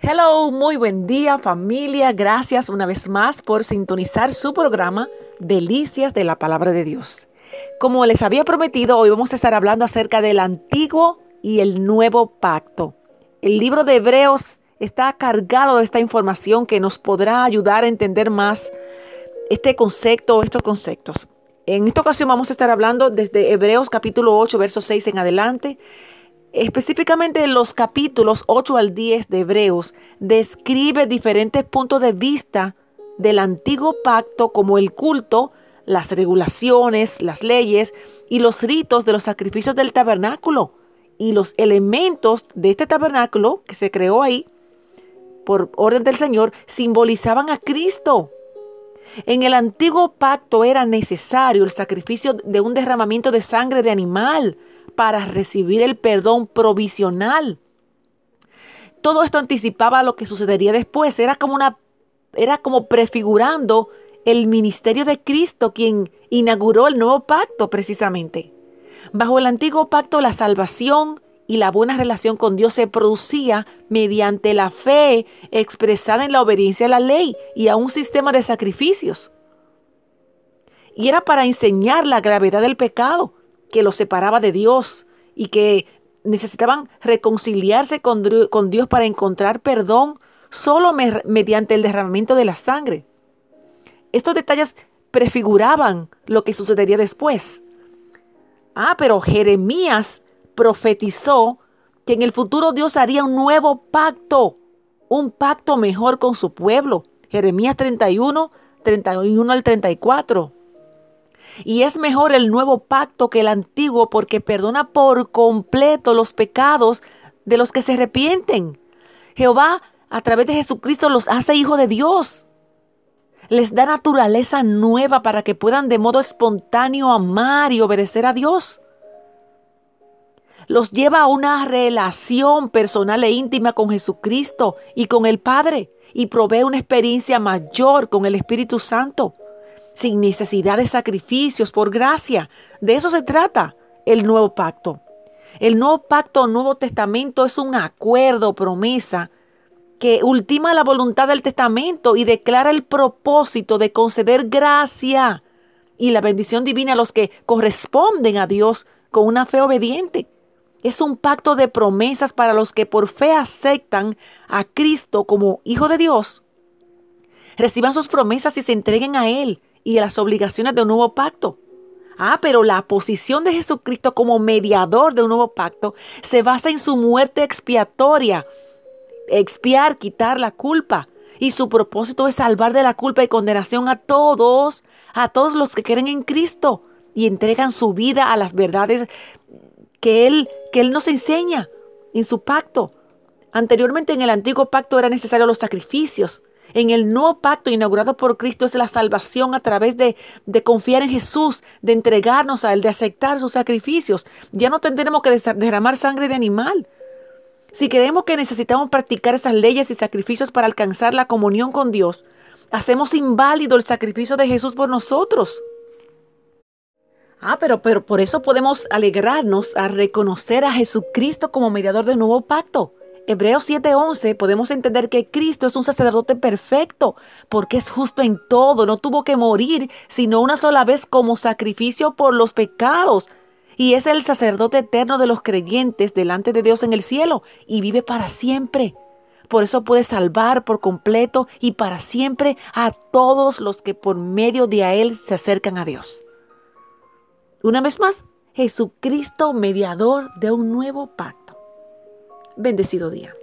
Hello, muy buen día familia. Gracias una vez más por sintonizar su programa Delicias de la Palabra de Dios. Como les había prometido, hoy vamos a estar hablando acerca del antiguo y el nuevo pacto. El libro de Hebreos está cargado de esta información que nos podrá ayudar a entender más este concepto o estos conceptos. En esta ocasión vamos a estar hablando desde Hebreos capítulo 8, verso 6 en adelante. Específicamente los capítulos 8 al 10 de Hebreos describe diferentes puntos de vista del antiguo pacto como el culto, las regulaciones, las leyes y los ritos de los sacrificios del tabernáculo y los elementos de este tabernáculo que se creó ahí por orden del Señor simbolizaban a Cristo. En el antiguo pacto era necesario el sacrificio de un derramamiento de sangre de animal para recibir el perdón provisional. Todo esto anticipaba lo que sucedería después, era como una era como prefigurando el ministerio de Cristo quien inauguró el nuevo pacto precisamente. Bajo el antiguo pacto la salvación y la buena relación con Dios se producía mediante la fe expresada en la obediencia a la ley y a un sistema de sacrificios. Y era para enseñar la gravedad del pecado que los separaba de Dios y que necesitaban reconciliarse con, Dios para encontrar perdón solo mediante el derramamiento de la sangre. Estos detalles prefiguraban lo que sucedería después. Ah, pero Jeremías profetizó que en el futuro Dios haría un nuevo pacto, un pacto mejor con su pueblo. Jeremías 31, 31 al 34. Y es mejor el nuevo pacto que el antiguo porque perdona por completo los pecados de los que se arrepienten. Jehová a través de Jesucristo los hace hijos de Dios. Les da naturaleza nueva para que puedan de modo espontáneo amar y obedecer a Dios los lleva a una relación personal e íntima con Jesucristo y con el Padre y provee una experiencia mayor con el Espíritu Santo, sin necesidad de sacrificios, por gracia. De eso se trata el nuevo pacto. El nuevo pacto nuevo testamento es un acuerdo, promesa, que ultima la voluntad del testamento y declara el propósito de conceder gracia y la bendición divina a los que corresponden a Dios con una fe obediente. Es un pacto de promesas para los que por fe aceptan a Cristo como Hijo de Dios. Reciban sus promesas y se entreguen a Él y a las obligaciones de un nuevo pacto. Ah, pero la posición de Jesucristo como mediador de un nuevo pacto se basa en su muerte expiatoria, expiar, quitar la culpa. Y su propósito es salvar de la culpa y condenación a todos, a todos los que creen en Cristo y entregan su vida a las verdades que Él, que Él nos enseña en su pacto. Anteriormente en el antiguo pacto eran necesarios los sacrificios. En el nuevo pacto inaugurado por Cristo es la salvación a través de, de, confiar en Jesús, de entregarnos a Él, de aceptar sus sacrificios. Ya no tendremos que derramar sangre de animal. Si creemos que necesitamos practicar esas leyes y sacrificios para alcanzar la comunión con Dios, hacemos inválido el sacrificio de Jesús por nosotros. Ah, pero, pero por eso podemos alegrarnos a reconocer a Jesucristo como mediador del nuevo pacto. Hebreos 7:11 podemos entender que Cristo es un sacerdote perfecto, porque es justo en todo, no tuvo que morir, sino una sola vez como sacrificio por los pecados. Y es el sacerdote eterno de los creyentes delante de Dios en el cielo y vive para siempre. Por eso puede salvar por completo y para siempre a todos los que por medio de Él se acercan a Dios. Una vez más, Jesucristo, mediador de un nuevo pacto. Bendecido día.